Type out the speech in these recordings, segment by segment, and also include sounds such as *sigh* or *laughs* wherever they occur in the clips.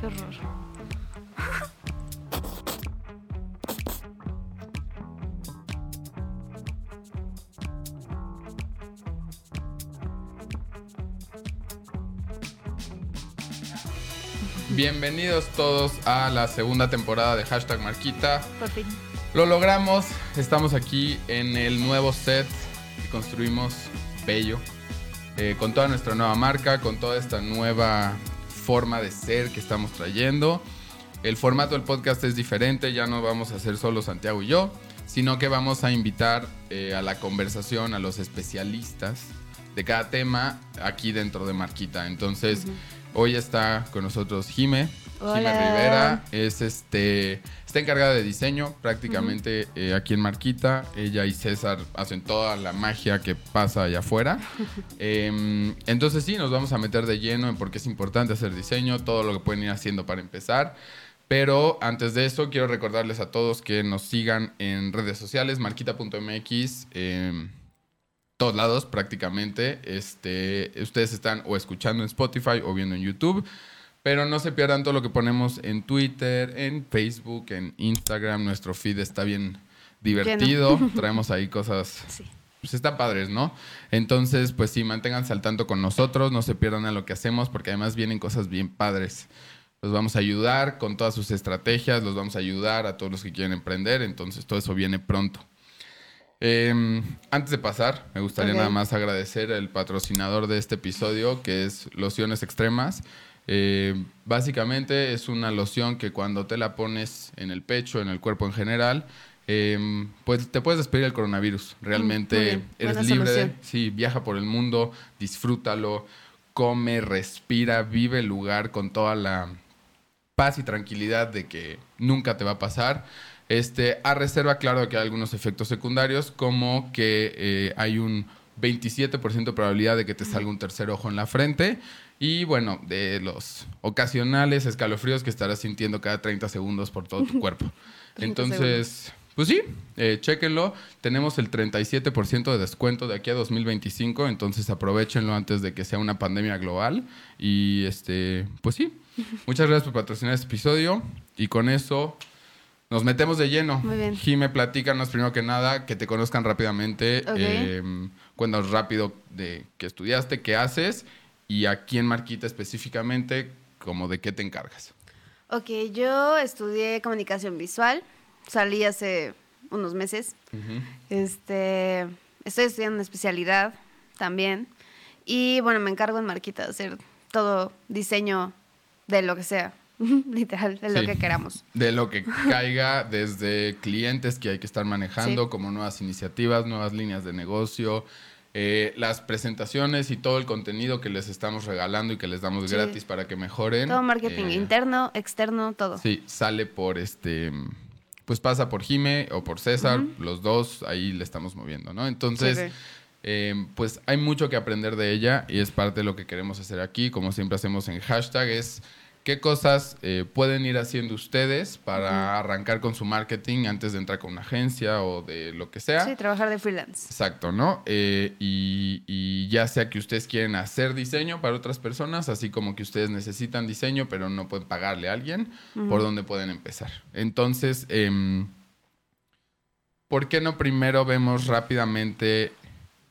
Qué horror. Bienvenidos todos a la segunda temporada de Hashtag Marquita. Por fin. Lo logramos, estamos aquí en el nuevo set que construimos bello, eh, con toda nuestra nueva marca, con toda esta nueva forma de ser que estamos trayendo. El formato del podcast es diferente, ya no vamos a hacer solo Santiago y yo, sino que vamos a invitar eh, a la conversación a los especialistas de cada tema aquí dentro de Marquita. Entonces, hoy está con nosotros Jime. Jime Hola. Rivera es este está encargada de diseño prácticamente eh, aquí en Marquita. Ella y César hacen toda la magia que pasa allá afuera. *laughs* Em, entonces sí, nos vamos a meter de lleno en por qué es importante hacer diseño, todo lo que pueden ir haciendo para empezar. Pero antes de eso, quiero recordarles a todos que nos sigan en redes sociales, marquita.mx, em, todos lados prácticamente. Este, ustedes están o escuchando en Spotify o viendo en YouTube. Pero no se pierdan todo lo que ponemos en Twitter, en Facebook, en Instagram. Nuestro feed está bien divertido. *laughs* Traemos ahí cosas Sí. pues están padres, ¿no? Entonces, pues sí, manténganse al tanto con nosotros, no se pierdan a lo que hacemos, porque además vienen cosas bien padres. Los vamos a ayudar con todas sus estrategias, los vamos a ayudar a todos los que quieren emprender, entonces todo eso viene pronto. Eh, antes de pasar, me gustaría nada más agradecer al patrocinador de este episodio, que es Lociones Extremas. Eh, básicamente es una loción que cuando te la pones en el pecho, en el cuerpo en general, eh, pues te puedes despedir del coronavirus. muy Realmente eres libre. de- sí, viaja por el mundo, disfrútalo, come, respira, vive el lugar con toda la paz y tranquilidad de que nunca te va a pasar. Este, a reserva, claro, que hay algunos efectos secundarios, como que eh, hay un 27% de probabilidad de que te salga un tercer ojo en la frente. Y bueno, de los ocasionales escalofríos que estarás sintiendo cada 30 segundos por todo tu cuerpo. *laughs* 30 Entonces, pues sí, eh, chéquenlo. Tenemos el 37% de descuento de aquí a 2025, entonces aprovechenlo antes de que sea una pandemia global. Y este, pues sí, *laughs* muchas gracias por patrocinar este episodio. Y con eso nos metemos de lleno. Muy bien. Jime, platícanos primero que nada, que te conozcan rápidamente. Ok. eh, cuéntanos rápido de qué estudiaste, qué haces y aquí en Marquita específicamente, como de qué te encargas. Ok, yo estudié comunicación visual. Salí hace unos meses. Este, estoy estudiando una especialidad también. Y bueno, me encargo en Marquita de hacer todo diseño de lo que sea. *laughs* Literal, de lo Sí. que queramos. De lo que caiga desde clientes que hay que estar manejando, Sí. como nuevas iniciativas, nuevas líneas de negocio, eh, las presentaciones y todo el contenido que les estamos regalando y que les damos Sí. gratis para que mejoren. Todo marketing eh, interno, externo, todo. Sí, sale por este, pues pasa por Jime o por César, los dos ahí le estamos moviendo, ¿no? Entonces, Sí, sí. eh, pues hay mucho que aprender de ella y es parte de lo que queremos hacer aquí, como siempre hacemos en hashtag, es qué cosas eh, pueden ir haciendo ustedes para arrancar con su marketing antes de entrar con una agencia o de lo que sea. Sí, trabajar de freelance. Exacto, ¿no? Eh, y, y ya sea que ustedes quieren hacer diseño para otras personas, así como que ustedes necesitan diseño, pero no pueden pagarle a alguien, ¿por dónde pueden empezar? Entonces, em, ¿por qué no primero vemos rápidamente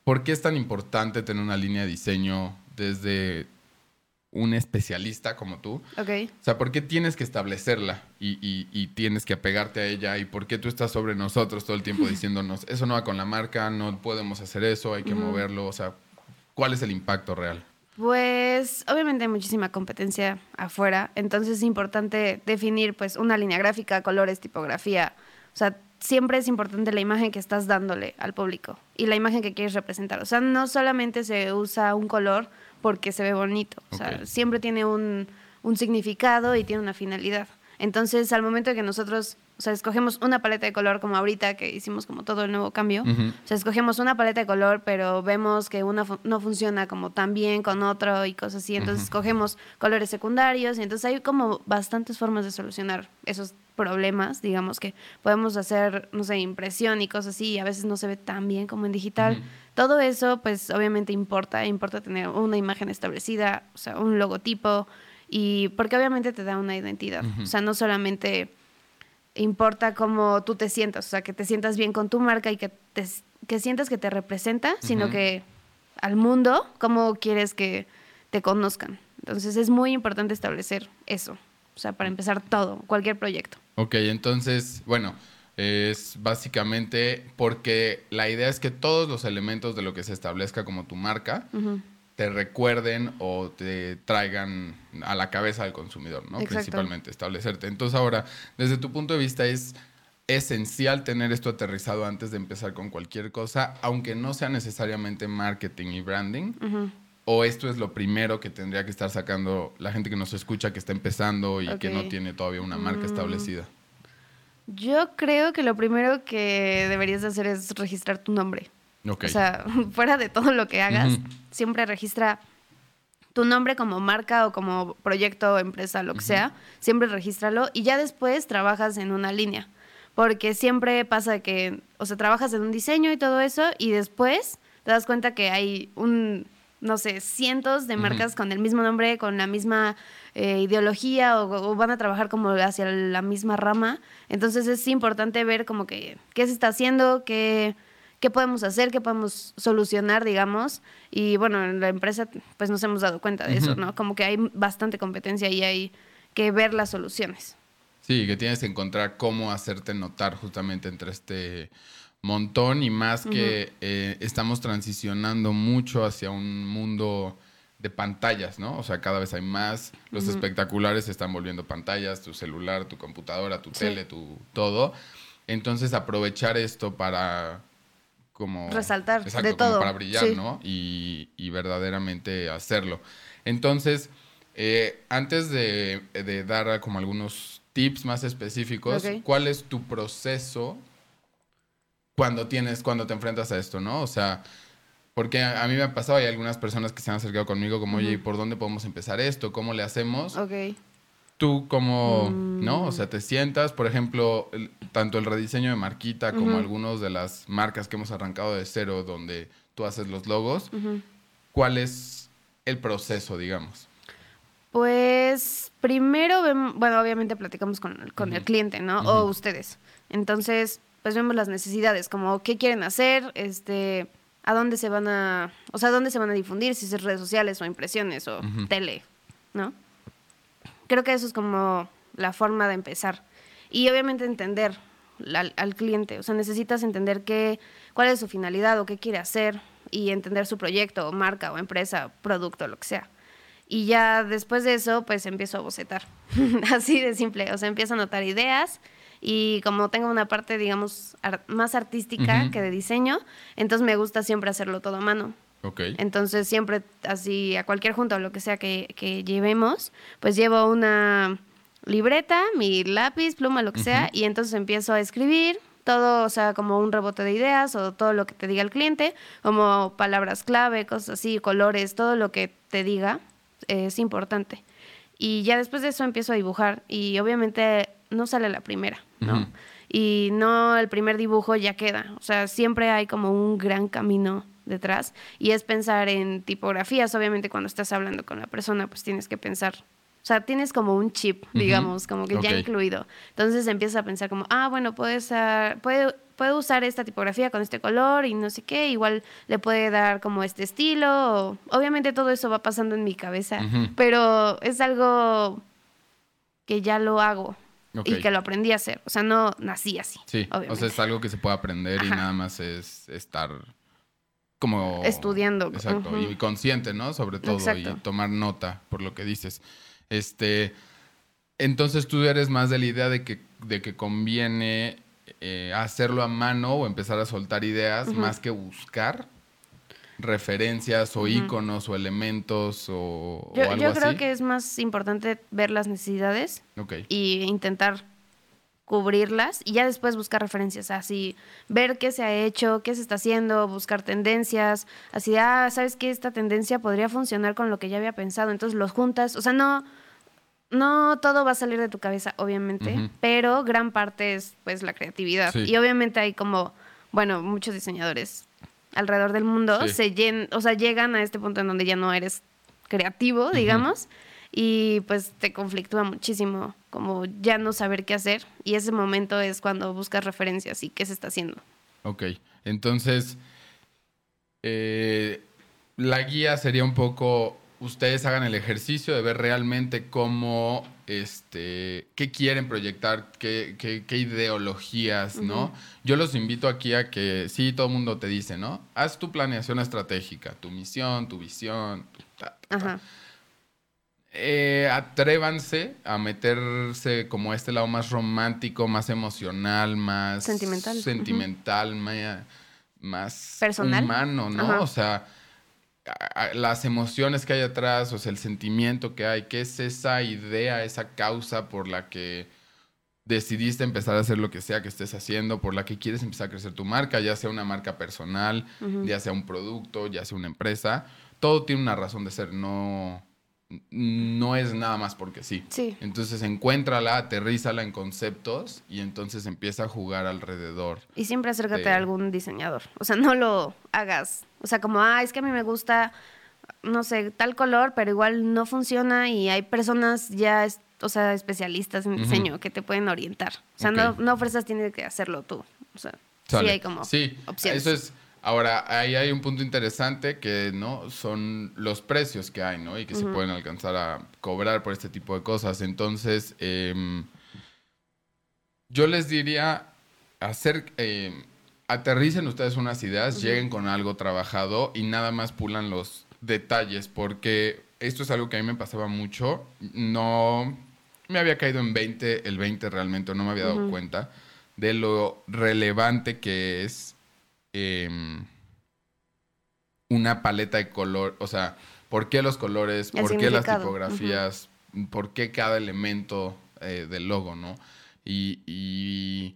por qué es tan importante tener una línea de diseño desde un especialista como tú? Ok. O sea, ¿por qué tienes que establecerla y, y- y tienes que apegarte a ella? ¿Y por qué tú estás sobre nosotros todo el tiempo *laughs* diciéndonos, eso no va con la marca, no podemos hacer eso, hay que moverlo? O sea, ¿cuál es el impacto real? Pues obviamente hay muchísima competencia afuera, entonces es importante definir pues una línea gráfica, colores, tipografía. O sea, siempre es importante la imagen que estás dándole al público y la imagen que quieres representar. O sea, no solamente se usa un color porque se ve bonito, o sea, siempre tiene un, un significado y tiene una finalidad. Entonces, al momento de que nosotros, o sea, escogemos una paleta de color como ahorita que hicimos como todo el nuevo cambio, o sea, escogemos una paleta de color, pero vemos que una fu- no funciona como tan bien con otro y cosas así. Entonces, escogemos colores secundarios y entonces hay como bastantes formas de solucionar esos problemas, digamos que podemos hacer, no sé, impresión y cosas así y a veces no se ve tan bien como en digital. Todo eso, pues obviamente importa, importa tener una imagen establecida, o sea, un logotipo Y porque obviamente te da una identidad. O sea, no solamente importa cómo tú te sientas, o sea, que te sientas bien con tu marca y que, te, que sientas que te representa, sino que al mundo, cómo quieres que te conozcan. Entonces es muy importante establecer eso, o sea, para empezar todo, cualquier proyecto. Ok, entonces, bueno, es básicamente porque la idea es que todos los elementos de lo que se establezca como tu marca te recuerden o te traigan a la cabeza del consumidor, ¿no? Principalmente, establecerte. Entonces ahora, desde tu punto de vista, es esencial tener esto aterrizado antes de empezar con cualquier cosa, aunque no sea necesariamente marketing y branding. ¿O esto es lo primero que tendría que estar sacando la gente que nos escucha, que está empezando y que no tiene todavía una marca mm. establecida? Yo creo que lo primero que deberías hacer es registrar tu nombre. O sea, *laughs* fuera de todo lo que hagas, siempre registra tu nombre como marca o como proyecto, empresa, lo que sea, siempre regístralo y ya después trabajas en una línea. Porque siempre pasa que, o sea, trabajas en un diseño y todo eso y después te das cuenta que hay un, no sé, cientos de marcas con el mismo nombre, con la misma eh, ideología o, o, van a trabajar como hacia la misma rama. Entonces es importante ver como que qué se está haciendo, qué qué podemos hacer, qué podemos solucionar, digamos. Y bueno, en la empresa pues nos hemos dado cuenta de eso, ¿no? Como que hay bastante competencia y hay que ver las soluciones. Sí, que tienes que encontrar cómo hacerte notar justamente entre este montón y más que eh, estamos transicionando mucho hacia un mundo de pantallas, ¿no? O sea, cada vez hay más, los espectaculares se están volviendo pantallas, tu celular, tu computadora, tu tele, tu todo. Entonces, aprovechar esto para como... Resaltar de todo. para brillar, ¿no? Y, verdaderamente hacerlo. Entonces, eh, antes de, dar como algunos tips más específicos, ¿cuál es tu proceso cuando tienes, cuando te enfrentas a esto, no? O sea, porque a, mí me ha pasado, hay algunas personas que se han acercado conmigo como, oye, ¿y por dónde podemos empezar esto? ¿Cómo le hacemos? Ok tú como, ¿no? O sea, te sientas, por ejemplo, tanto el rediseño de Marquita como algunos de las marcas que hemos arrancado de cero donde tú haces los logos, ¿cuál es el proceso, digamos? Pues primero, bueno, obviamente platicamos con, con el cliente, ¿no? O ustedes. Entonces, pues vemos las necesidades, como qué quieren hacer, este, a dónde se van a, o sea, dónde se van a difundir, si es redes sociales o impresiones o tele, ¿no? Creo que eso es como la forma de empezar. Y obviamente entender al, cliente, o sea, necesitas entender qué, cuál es su finalidad o qué quiere hacer y entender su proyecto o marca o empresa, producto, lo que sea. Y ya después de eso, pues empiezo a bocetar. *laughs* Así de simple. O sea, empiezo a anotar ideas y como tengo una parte, digamos, más artística que de diseño, entonces me gusta siempre hacerlo todo a mano. Entonces siempre así a cualquier junta o lo que sea que, llevemos, pues llevo una libreta, mi lápiz, pluma, lo que sea, y entonces empiezo a escribir todo, o sea, como un rebote de ideas o todo lo que te diga el cliente, como palabras clave, cosas así, colores, todo lo que te diga es importante. Y ya después de eso empiezo a dibujar y obviamente no sale la primera, ¿no? Y no el primer dibujo ya queda, o sea, siempre hay como un gran camino detrás y es pensar en tipografías. Obviamente cuando estás hablando con la persona, pues tienes que pensar o sea, tienes como un chip, digamos, como que ya incluido. Entonces empiezas a pensar como, ah, bueno, puedes, puede, puedo usar esta tipografía con este color y no sé qué, igual le puede dar como este estilo. Obviamente todo eso va pasando en mi cabeza, pero es algo que ya lo hago. Y que lo aprendí a hacer. O sea, no nací así. Sí. O sea, es algo que se puede aprender y nada más es estar como... Estudiando. Exacto, y consciente, ¿no? Sobre todo, y tomar nota por lo que dices. Este, entonces tú eres más de la idea de que, de que conviene eh, hacerlo a mano o empezar a soltar ideas más que buscar referencias o iconos o elementos o, yo, algo yo creo que es más importante ver las necesidades y intentar cubrirlas y ya después buscar referencias, así ver qué se ha hecho, qué se está haciendo, buscar tendencias, así, ah, sabes que esta tendencia podría funcionar con lo que ya había pensado, entonces los juntas, o sea, no, no todo va a salir de tu cabeza, obviamente, pero gran parte es pues la creatividad. Y obviamente hay como, bueno, muchos diseñadores alrededor del mundo se llen, o sea, llegan a este punto en donde ya no eres creativo, digamos, y pues te conflictúa muchísimo como ya no saber qué hacer y ese momento es cuando buscas referencias y qué se está haciendo. Ok, entonces eh, la guía sería un poco ustedes hagan el ejercicio de ver realmente cómo, este, qué quieren proyectar, qué, qué, ideologías, ¿no? Yo los invito aquí a que, sí, todo el mundo te dice, ¿no? Haz tu planeación estratégica, tu misión, tu visión, Ajá. Eh, atrévanse a meterse como a este lado más romántico, más emocional, más sentimental, sentimental más, Personal. humano, ¿no? O sea, las emociones que hay atrás, o sea, el sentimiento que hay, qué es esa idea, esa causa por la que decidiste empezar a hacer lo que sea que estés haciendo, por la que quieres empezar a crecer tu marca, ya sea una marca personal, ya sea un producto, ya sea una empresa, todo tiene una razón de ser, no, no es nada más porque sí. sí. Entonces encuéntrala, aterrízala en conceptos y entonces empieza a jugar alrededor. Y siempre acércate a algún diseñador. O sea, no lo hagas. O sea, como, ah, es que a mí me gusta, no sé, tal color, pero igual no funciona y hay personas ya, o sea, especialistas en diseño que te pueden orientar. O sea, no, no tienes que hacerlo tú. O sea, sí hay como sí, opciones. Eso es Ahora, ahí hay un punto interesante que, ¿no? Son los precios que hay, ¿no? Y que se pueden alcanzar a cobrar por este tipo de cosas. Entonces, em, yo les diría, hacer, em, aterricen ustedes unas ideas, lleguen con algo trabajado y nada más pulan los detalles, porque esto es algo que a mí me pasaba mucho. No me había caído en 20, el 20 realmente, no me había dado cuenta de lo relevante que es Em, una paleta de color, o sea, ¿por qué los colores? ¿Por qué las tipografías? ¿Por qué cada elemento eh, del logo, no? Y,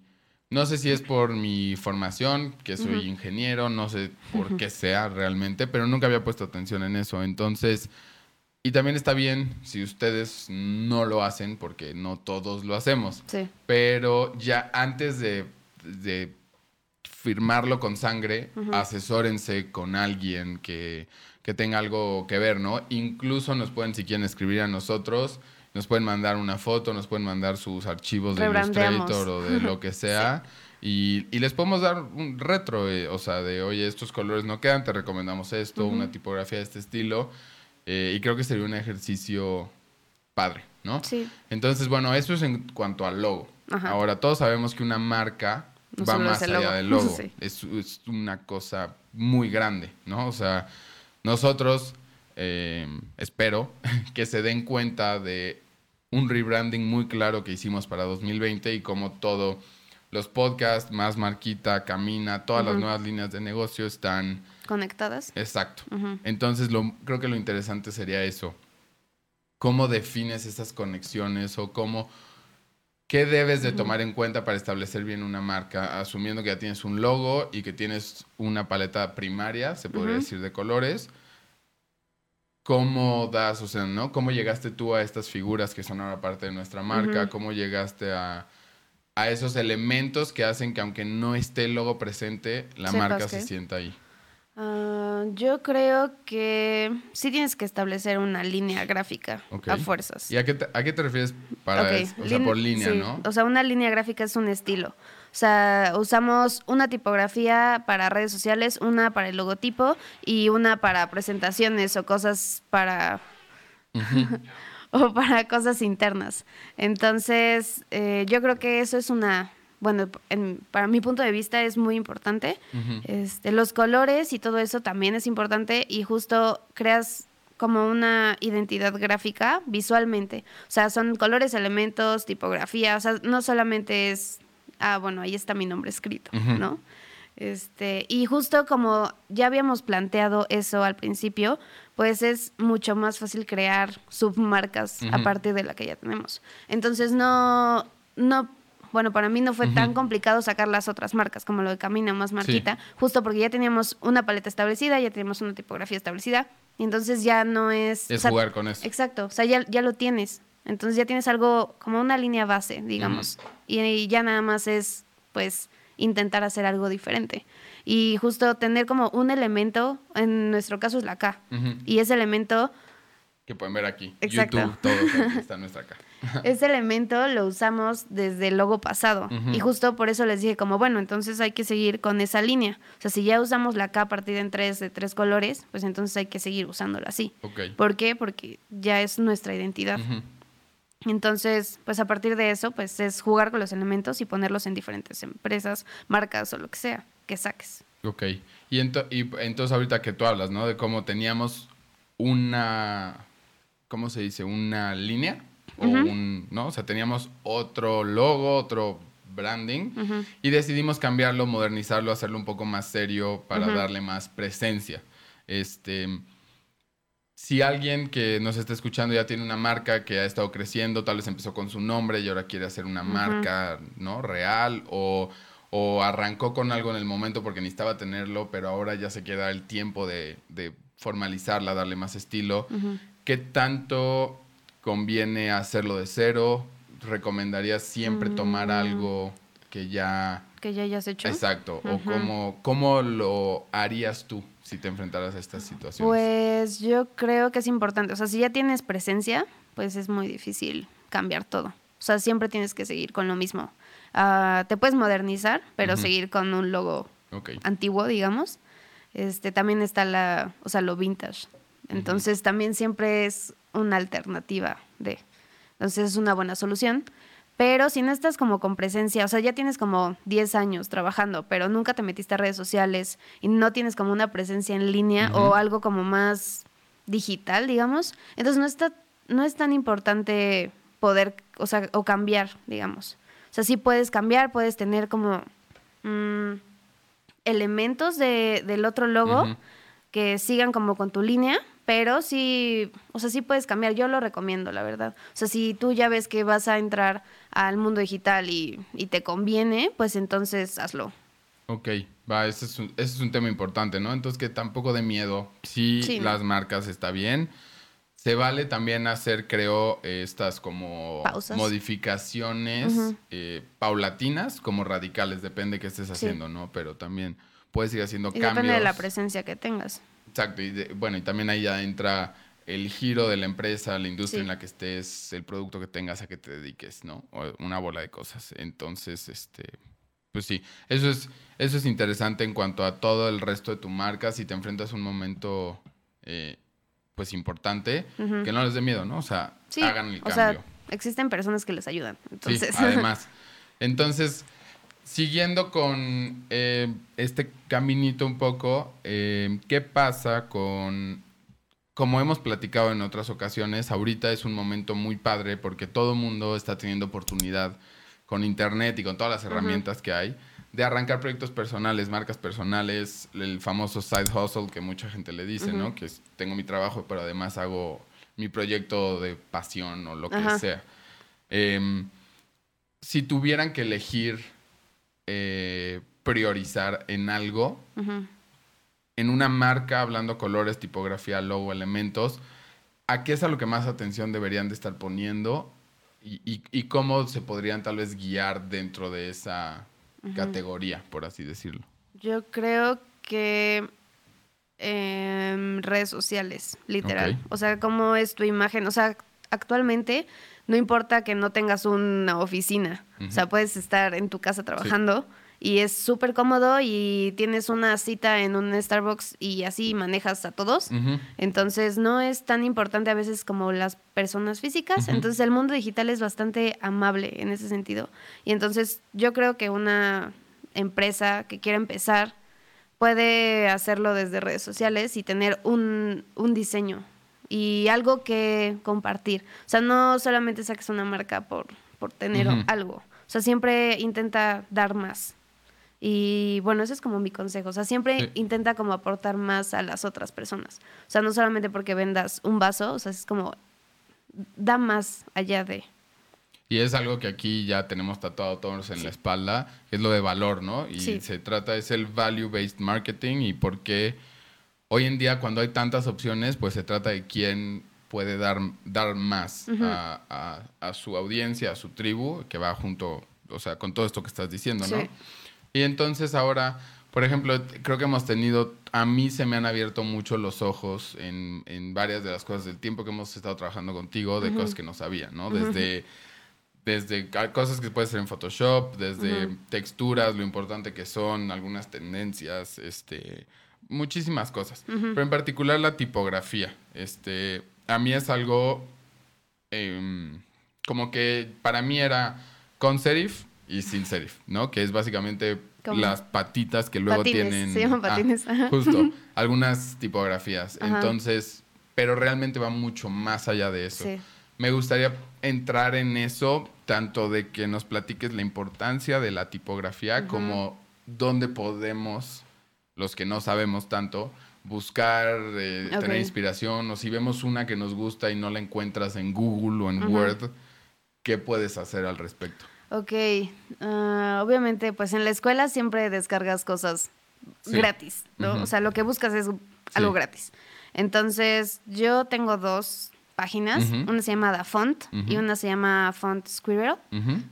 no sé si es por mi formación, que soy ingeniero, no sé por qué sea realmente, pero nunca había puesto atención en eso. Entonces, y también está bien si ustedes no lo hacen, porque no todos lo hacemos. Sí. Pero ya antes de firmarlo con sangre, asesórense con alguien que, tenga algo que ver, ¿no? Incluso nos pueden, si quieren, escribir a nosotros, nos pueden mandar una foto, nos pueden mandar sus archivos de Illustrator o de lo que *laughs* sea. y, les podemos dar un retro, eh, o sea, de, oye, estos colores no quedan, te recomendamos esto, una tipografía de este estilo. Eh, y creo que sería un ejercicio padre, ¿no? Sí. Entonces, bueno, eso es en cuanto al logo. Ahora, todos sabemos que una marca va más allá del *laughs* logo. Es, una cosa muy grande, ¿no? O sea, nosotros eh, espero *laughs* que se den cuenta de un rebranding muy claro que hicimos para 2020 y como todo, los podcasts, más Marquita, Camina, todas las nuevas líneas de negocio están... Conectadas. Exacto. Entonces, lo, creo que lo interesante sería eso. ¿Cómo defines esas conexiones o cómo ¿Qué debes de tomar en cuenta para establecer bien una marca? Asumiendo que ya tienes un logo y que tienes una paleta primaria, se podría decir, de colores. ¿Cómo das, o sea, ¿no? ¿Cómo llegaste tú a estas figuras que son ahora parte de nuestra marca? ¿Cómo llegaste a, esos elementos que hacen que aunque no esté el logo presente, la marca se sienta ahí? Ah, yo creo que sí tienes que establecer una línea gráfica a fuerzas. ¿Y a qué, te, refieres para eso? O sea, por línea, ¿no? O sea, una línea gráfica es un estilo. O sea, usamos una tipografía para redes sociales, una para el logotipo y una para presentaciones o cosas para... *laughs* o para cosas internas. Entonces, eh, yo creo que eso es una bueno, para mi punto de vista es muy importante. este, los colores y todo eso también es importante y justo creas como una identidad gráfica visualmente. O sea, son colores, elementos, tipografía, o sea, no solamente es, ah, bueno, ahí está mi nombre escrito, ¿no? Este, y justo como ya habíamos planteado eso al principio, pues es mucho más fácil crear submarcas a partir de la que ya tenemos. Entonces no, no bueno, para mí no fue tan complicado sacar las otras marcas, como lo de Camina más Marquita, justo porque ya teníamos una paleta establecida, ya teníamos una tipografía establecida, y entonces ya no es... Es jugar con eso. Exacto, o sea, ya, ya lo tienes. Entonces ya tienes algo como una línea base, digamos, y, ya nada más es, pues, intentar hacer algo diferente. Y justo tener como un elemento, en nuestro caso es la K, y ese elemento Que pueden ver aquí. Exacto. YouTube, todo aquí está nuestra acá. *laughs* Ese elemento lo usamos desde el logo pasado. Y justo por eso les dije como, bueno, entonces hay que seguir con esa línea. O sea, si ya usamos la K partida en tres de tres colores, pues entonces hay que seguir usándola así. Ok. ¿Por qué? Porque ya es nuestra identidad. Entonces, pues a partir de eso, pues es jugar con los elementos y ponerlos en diferentes empresas, marcas o lo que sea que saques. Ok. Y, ento- y entonces ahorita que tú hablas, ¿no? De cómo teníamos una, ¿cómo se dice? Una línea. O un, ¿no? O sea, teníamos otro logo, otro branding. Y decidimos cambiarlo, modernizarlo, hacerlo un poco más serio para darle más presencia. Este, si alguien que nos está escuchando ya tiene una marca que ha estado creciendo, tal vez empezó con su nombre y ahora quiere hacer una marca, ¿no? Real o, o arrancó con algo en el momento porque necesitaba tenerlo, pero ahora ya se queda el tiempo de, de formalizarla, darle más estilo. ¿Qué tanto conviene hacerlo de cero? ¿Recomendarías siempre tomar Mm. algo que ya... Que ya hayas hecho. Exacto. ¿O cómo, cómo lo harías tú si te enfrentaras a estas situaciones? Pues yo creo que es importante. O sea, si ya tienes presencia, pues es muy difícil cambiar todo. O sea, siempre tienes que seguir con lo mismo. Ah, te puedes modernizar, pero seguir con un logo antiguo, digamos. Este, también está la, o sea, lo vintage. Entonces también siempre es una alternativa de. Entonces es una buena solución. Pero si no estás como con presencia, o sea, ya tienes como 10 años trabajando, pero nunca te metiste a redes sociales y no tienes como una presencia en línea o algo como más digital, digamos, entonces no está no es tan importante poder, o sea, o cambiar, digamos. O sea, sí puedes cambiar, puedes tener como mm, elementos de, del otro logo. Que sigan como con tu línea, pero sí, o sea, sí puedes cambiar. Yo lo recomiendo, la verdad. O sea, si tú ya ves que vas a entrar al mundo digital y, y te conviene, pues entonces hazlo. Ok, va, ese es, un, ese es un tema importante, ¿no? Entonces que tampoco de miedo. Si Sí. las marcas está bien. Se vale también hacer, creo, estas como Pausas. modificaciones eh, paulatinas, como radicales, depende qué estés haciendo, ¿no? Pero también puedes ir haciendo Y cambios. depende de la presencia que tengas. Exacto, y de- bueno, y también ahí ya entra el giro de la empresa, la industria Sí. en la que estés, el producto que tengas a que te dediques, ¿no? O una bola de cosas. Entonces, este, pues sí, eso es, eso es interesante en cuanto a todo el resto de tu marca. Si te enfrentas a un momento, eh, pues importante, que no les dé miedo, ¿no? O sea, Sí, hagan el o cambio. sea, existen personas que les ayudan. Entonces, Sí, *laughs* además. Entonces, siguiendo con eh, este caminito un poco, eh, ¿qué pasa con, como hemos platicado en otras ocasiones, ahorita es un momento muy padre porque todo el mundo está teniendo oportunidad con Internet y con todas las herramientas que hay de arrancar proyectos personales, marcas personales, el famoso side hustle que mucha gente le dice, ¿no? Que es, tengo mi trabajo, pero además hago mi proyecto de pasión o lo que sea. Em, si tuvieran que elegir eh, priorizar en algo, en una marca, hablando colores, tipografía, logo, elementos, ¿a qué es a lo que más atención deberían de estar poniendo? Y, y- y cómo se podrían tal vez guiar dentro de esa categoría, por así decirlo. Yo creo que em, redes sociales, literal. O sea, cómo es tu imagen. O sea, actualmente no importa que no tengas una oficina. O sea, puedes estar en tu casa trabajando y es súper cómodo y tienes una cita en un Starbucks y así manejas a todos. Entonces no es tan importante a veces como las personas físicas. Entonces el mundo digital es bastante amable en ese sentido. Y entonces yo creo que una empresa que quiera empezar puede hacerlo desde redes sociales y tener un, un diseño y algo que compartir. O sea, no solamente saques una marca por, por tener algo. O sea, siempre intenta dar más. Y bueno, ese es como mi consejo. O sea, siempre Sí. intenta como aportar más a las otras personas. O sea, no solamente porque vendas un vaso, o sea, es como da más allá de. Y es algo que aquí ya tenemos tatuado todos en la espalda, que es lo de valor, ¿no? Y Sí. se trata, es el value-based marketing y por qué hoy en día cuando hay tantas opciones, pues se trata de quién puede dar, dar más a, a- a su audiencia, a su tribu, que va junto, o sea, con todo esto que estás diciendo, ¿no? Y entonces ahora, Por ejemplo, creo que hemos tenido, a mí se me han abierto mucho los ojos en, en varias de las cosas del tiempo que hemos estado trabajando contigo, de cosas que no sabía, ¿no? Desde, desde cosas que puede ser en Photoshop, desde texturas, lo importante que son, algunas tendencias, este, muchísimas cosas. Pero en particular la tipografía, este, a mí es algo em, como que para mí era con serif y sin serif, ¿no? Que es básicamente las patitas que luego tienen. Se llaman ah, patines. justo. algunas tipografías. Entonces, pero realmente va mucho más allá de eso. Me gustaría entrar en eso, tanto de que nos platiques la importancia de la tipografía, como dónde podemos, los que no sabemos tanto, buscar, eh, tener inspiración, o si vemos una que nos gusta y no la encuentras en Google o en Word, ¿qué puedes hacer al respecto? Ok, ah, obviamente pues en la escuela siempre descargas cosas gratis, ¿no? O sea, lo que buscas es algo gratis. Entonces, yo tengo dos páginas, una se llama Da Font y una se llama Font Squirrel,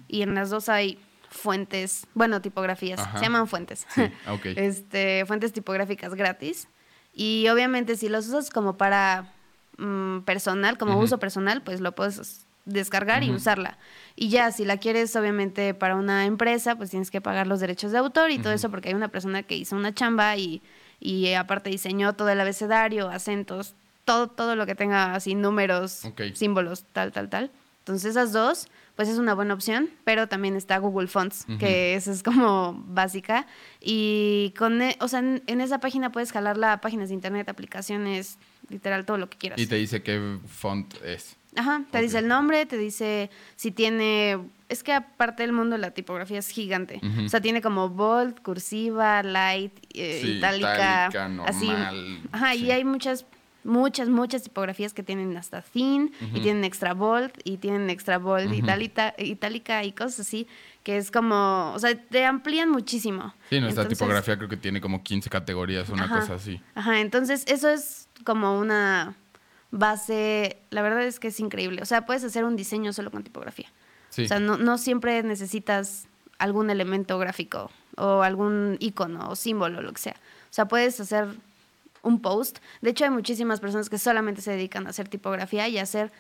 y en las dos hay fuentes, bueno, tipografías, se llaman fuentes. *laughs* este, fuentes tipográficas gratis. Y obviamente si los usas como para mm, personal, como uso personal, pues lo puedes descargar y usarla. Y ya, si la quieres obviamente para una empresa, pues tienes que pagar los derechos de autor y todo eso porque hay una persona que hizo una chamba y, y aparte diseñó todo el abecedario, acentos, todo, todo lo que tenga así números, símbolos, tal, tal, tal. Entonces esas dos, pues es una buena opción, pero también está Google Fonts, que *laughs* esa es como básica. Y con, e, o sea, en, en, esa página puedes jalarla páginas de internet, aplicaciones, literal, todo lo que quieras. Y te dice qué font es. Ajá, te dice el nombre, te dice si tiene... Es que aparte del mundo la tipografía es gigante. O sea, tiene como bold, cursiva, light, eh, itálica, así. Ajá, y hay muchas muchas, muchas tipografías que tienen hasta thin y tienen extra bold y tienen extra bold itálica y cosas así, que es como, o sea, te amplían muchísimo. Sí, nuestra tipografía creo que tiene como 15 categorías, una cosa así. Ajá, entonces eso es como una base, la verdad es que es increíble. O sea, puedes hacer un diseño solo con tipografía. O sea, no, no siempre necesitas algún elemento gráfico o algún icono o símbolo o lo que sea. O sea, puedes hacer un post. De hecho, hay muchísimas personas que solamente se dedican a hacer tipografía y a hacer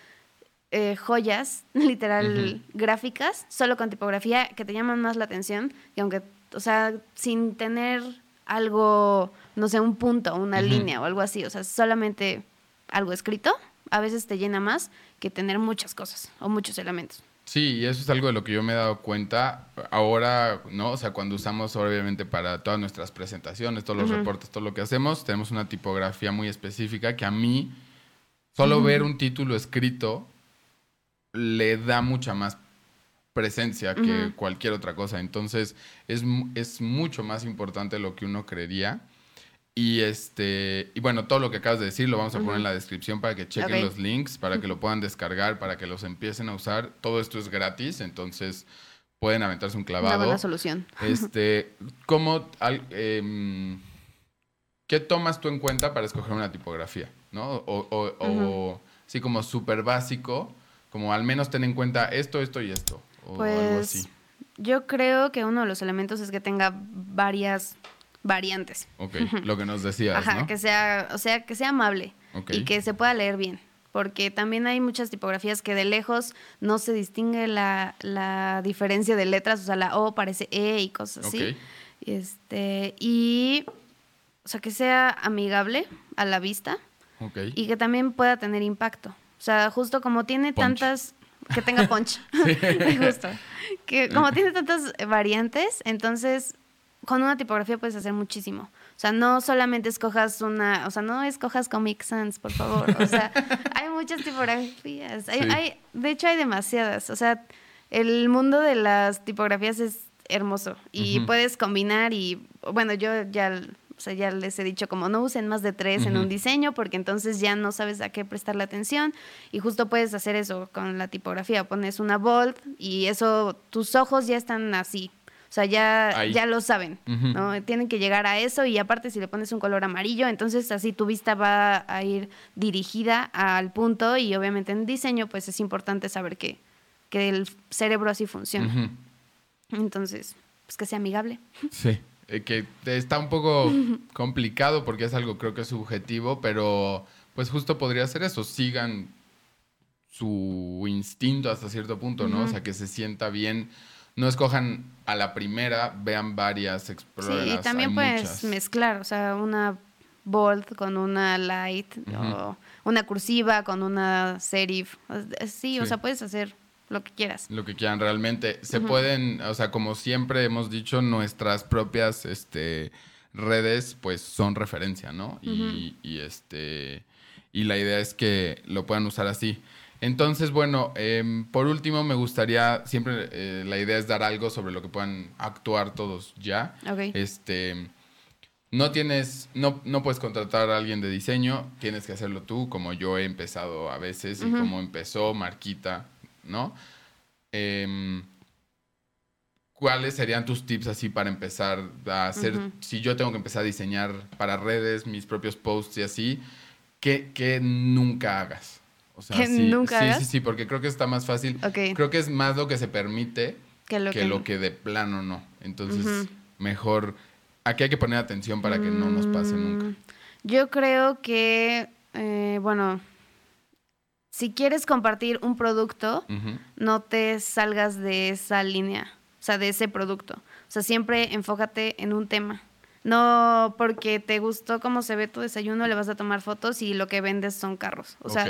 eh, joyas, *laughs* literal, gráficas, solo con tipografía, que te llaman más la atención. Y aunque, o sea, sin tener algo, no sé, un punto, una línea o algo así. O sea, solamente algo escrito, a veces te llena más que tener muchas cosas o muchos elementos. Sí, y eso es algo de lo que yo me he dado cuenta ahora, ¿no? O sea, cuando usamos obviamente para todas nuestras presentaciones, todos los reportes, todo lo que hacemos, tenemos una tipografía muy específica que a mí, solo ver un título escrito le da mucha más presencia que cualquier otra cosa. Entonces, es, es mucho más importante lo que uno creería. Y este y bueno, todo lo que acabas de decir lo vamos a poner en la descripción para que chequen los links, para que lo puedan descargar, para que los empiecen a usar. Todo esto es gratis, entonces pueden aventarse un clavado. Una buena solución. Este, *laughs* ¿cómo, em, ¿Qué tomas tú en cuenta para escoger una tipografía? ¿No? O, o, sí, como súper básico, como al menos ten en cuenta esto, esto y esto. O pues, algo así. Yo creo que uno de los elementos es que tenga varias variantes. Ok, lo que nos decías, Ajá, que sea, o sea, que sea amable y que se pueda leer bien. Porque también hay muchas tipografías que de lejos no se distingue la, la diferencia de letras, o sea, la O parece E y cosas así. Este, y, o sea, que sea amigable a la vista y que también pueda tener impacto. O sea, justo como tiene tantas, que tenga punch, *laughs* *laughs* justo, que como tiene tantas variantes, entonces con una tipografía puedes hacer muchísimo. O sea, no solamente escojas una, o sea, no escojas Comic Sans, por favor. O sea, *laughs* hay muchas tipografías. Hay, de hecho, hay demasiadas. O sea, el mundo de las tipografías es hermoso y puedes combinar y, bueno, yo ya, o sea, ya les he dicho como no usen más de tres en un diseño porque entonces ya no sabes a qué prestarle atención y justo puedes hacer eso con la tipografía. Pones una bold y eso, tus ojos ya están así, o sea, ya, ya lo saben, ¿no? Tienen que llegar a eso y aparte si le pones un color amarillo, entonces así tu vista va a ir dirigida al punto y obviamente en diseño pues es importante saber que, que el cerebro así funciona. Entonces, pues que sea amigable. Sí. eh, que está un poco *laughs* complicado porque es algo creo que es subjetivo, pero pues justo podría ser eso, sigan su instinto hasta cierto punto, ¿no? O sea, que se sienta bien. No escojan a la primera, vean varias, exploren. Sí, y también puedes mezclar, o sea, una bold con una light, o una cursiva con una serif. Sí, o sea, puedes hacer lo que quieras. Lo que quieran realmente. Se pueden, o sea, como siempre hemos dicho, nuestras propias este, redes, pues son referencia, ¿no? y, y, este. Y la idea es que lo puedan usar así. Entonces, bueno, em, por último me gustaría, siempre eh, la idea es dar algo sobre lo que puedan actuar todos ya. Este, no tienes, no, no puedes contratar a alguien de diseño, tienes que hacerlo tú, como yo he empezado a veces y como empezó Marquita, ¿no? Em, ¿Cuáles serían tus tips así para empezar a hacer, si yo tengo que empezar a diseñar para redes, mis propios posts y así, ¿qué, nunca hagas? O sea, sí, nunca sí, sí, sí, porque creo que está más fácil. Creo que es más lo que se permite que lo que, de plano no. Entonces, mejor aquí hay que poner atención para que no nos pase mm, nunca. Yo creo que, eh, bueno, si quieres compartir un producto, no te salgas de esa línea, o sea, de ese producto. O sea, siempre enfócate en un tema. No porque te gustó cómo se ve tu desayuno, le vas a tomar fotos y lo que vendes son carros. O sea,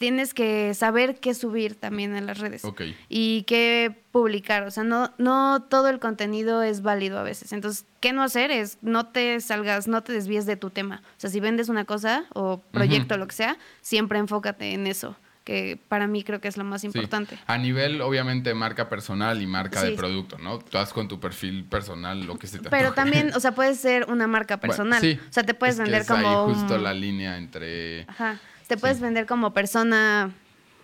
tienes que saber qué subir también en las redes y qué publicar. O sea, no, no todo el contenido es válido a veces. Entonces, ¿qué no hacer? Es no te salgas, no te desvíes de tu tema. O sea, si vendes una cosa o proyecto, o lo que sea, siempre enfócate en eso que para mí creo que es lo más importante. A nivel, obviamente, marca personal y marca de producto, ¿no? Tú has con tu perfil personal lo que se te Pero también, o *laughs* sea, puede ser una marca personal. sí. O sea, te puedes vender como. Ahí justo la línea entre. Ajá. Te puedes vender como persona,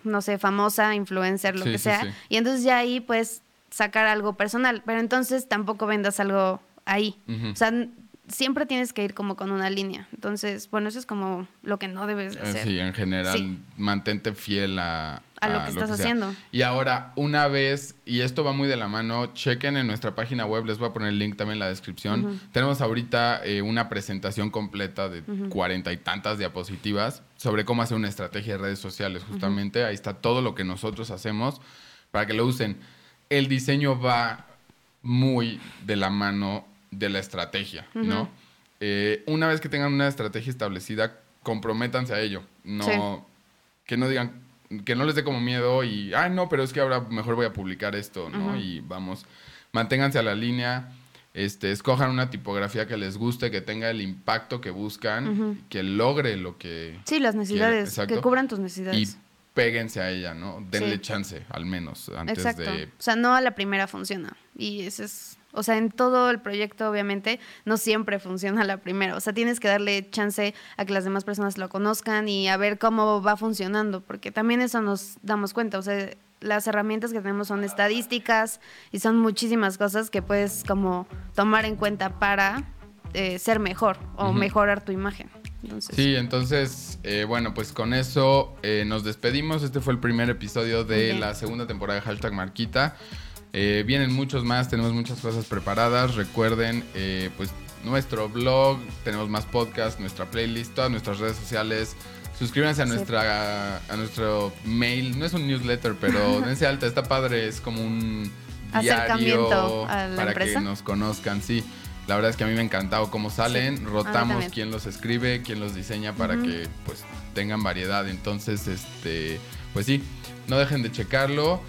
no sé, famosa, influencer, lo que sea. Y entonces ya ahí puedes sacar algo personal. Pero entonces tampoco vendas algo ahí. O sea, siempre tienes que ir como con una línea. Entonces, bueno, eso es como lo que no debes eh, hacer. Sí, en general, mantente fiel a, a, lo que estás haciendo. Y ahora, una vez, y esto va muy de la mano, chequen en nuestra página web, les voy a poner el link también en la descripción. Tenemos ahorita eh, una presentación completa de cuarenta y tantas diapositivas sobre cómo hacer una estrategia de redes sociales, justamente. Ahí está todo lo que nosotros hacemos para que lo usen. El diseño va muy de la mano de la estrategia, ¿no? Eh, una vez que tengan una estrategia establecida, comprométanse a ello. No, que no digan, que no les dé como miedo y, ay, no, pero es que ahora mejor voy a publicar esto, ¿no? Y vamos, manténganse a la línea, este, escojan una tipografía que les guste, que tenga el impacto que buscan, que logre lo que... Sí, las necesidades, que cubran tus necesidades. Y péguense a ella, ¿no? Denle chance, al menos, antes Exacto. de... O sea, no a la primera funciona. Y ese es o sea, en todo el proyecto, obviamente, no siempre funciona la primera. O sea, tienes que darle chance a que las demás personas lo conozcan y a ver cómo va funcionando, porque también eso nos damos cuenta. O sea, las herramientas que tenemos son estadísticas y son muchísimas cosas que puedes como tomar en cuenta para eh, ser mejor o mejorar tu imagen. Sí, entonces, eh, bueno, pues con eso eh, nos despedimos. Este fue el primer episodio de la segunda temporada de Hashtag Marquita. Eh, vienen muchos más, tenemos muchas cosas preparadas. Recuerden, eh, pues nuestro blog, tenemos más podcasts, nuestra playlist, todas nuestras redes sociales. Suscríbanse a nuestra a nuestro mail. No es un newsletter, pero *laughs* dense alta, está padre, es como un diario para que nos conozcan, sí. La verdad es que a mí me ha encantado cómo salen, rotamos quién los escribe, quién los diseña para que pues tengan variedad. Entonces, este, pues sí, no dejen de checarlo.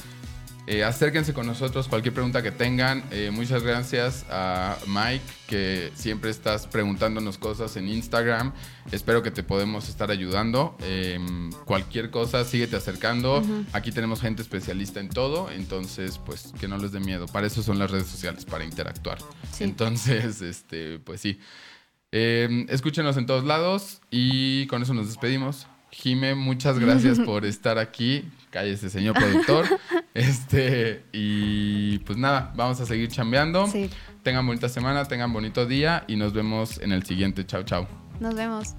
Eh, acérquense con nosotros, cualquier pregunta que tengan. Eh, muchas gracias a Mike, que siempre estás preguntándonos cosas en Instagram. Espero que te podemos estar ayudando. Em, cualquier cosa, síguete acercando. Aquí tenemos gente especialista en todo, entonces, pues, que no les dé miedo. Para eso son las redes sociales, para interactuar. Entonces, *laughs* este, pues sí. Em, escúchenos en todos lados y con eso nos despedimos. Jime, muchas gracias *laughs* por estar aquí. Cállese, señor productor. *laughs* este, y pues nada, vamos a seguir chambeando. Sí. Tengan bonita semana, tengan bonito día y nos vemos en el siguiente. Chao, chao. Nos vemos.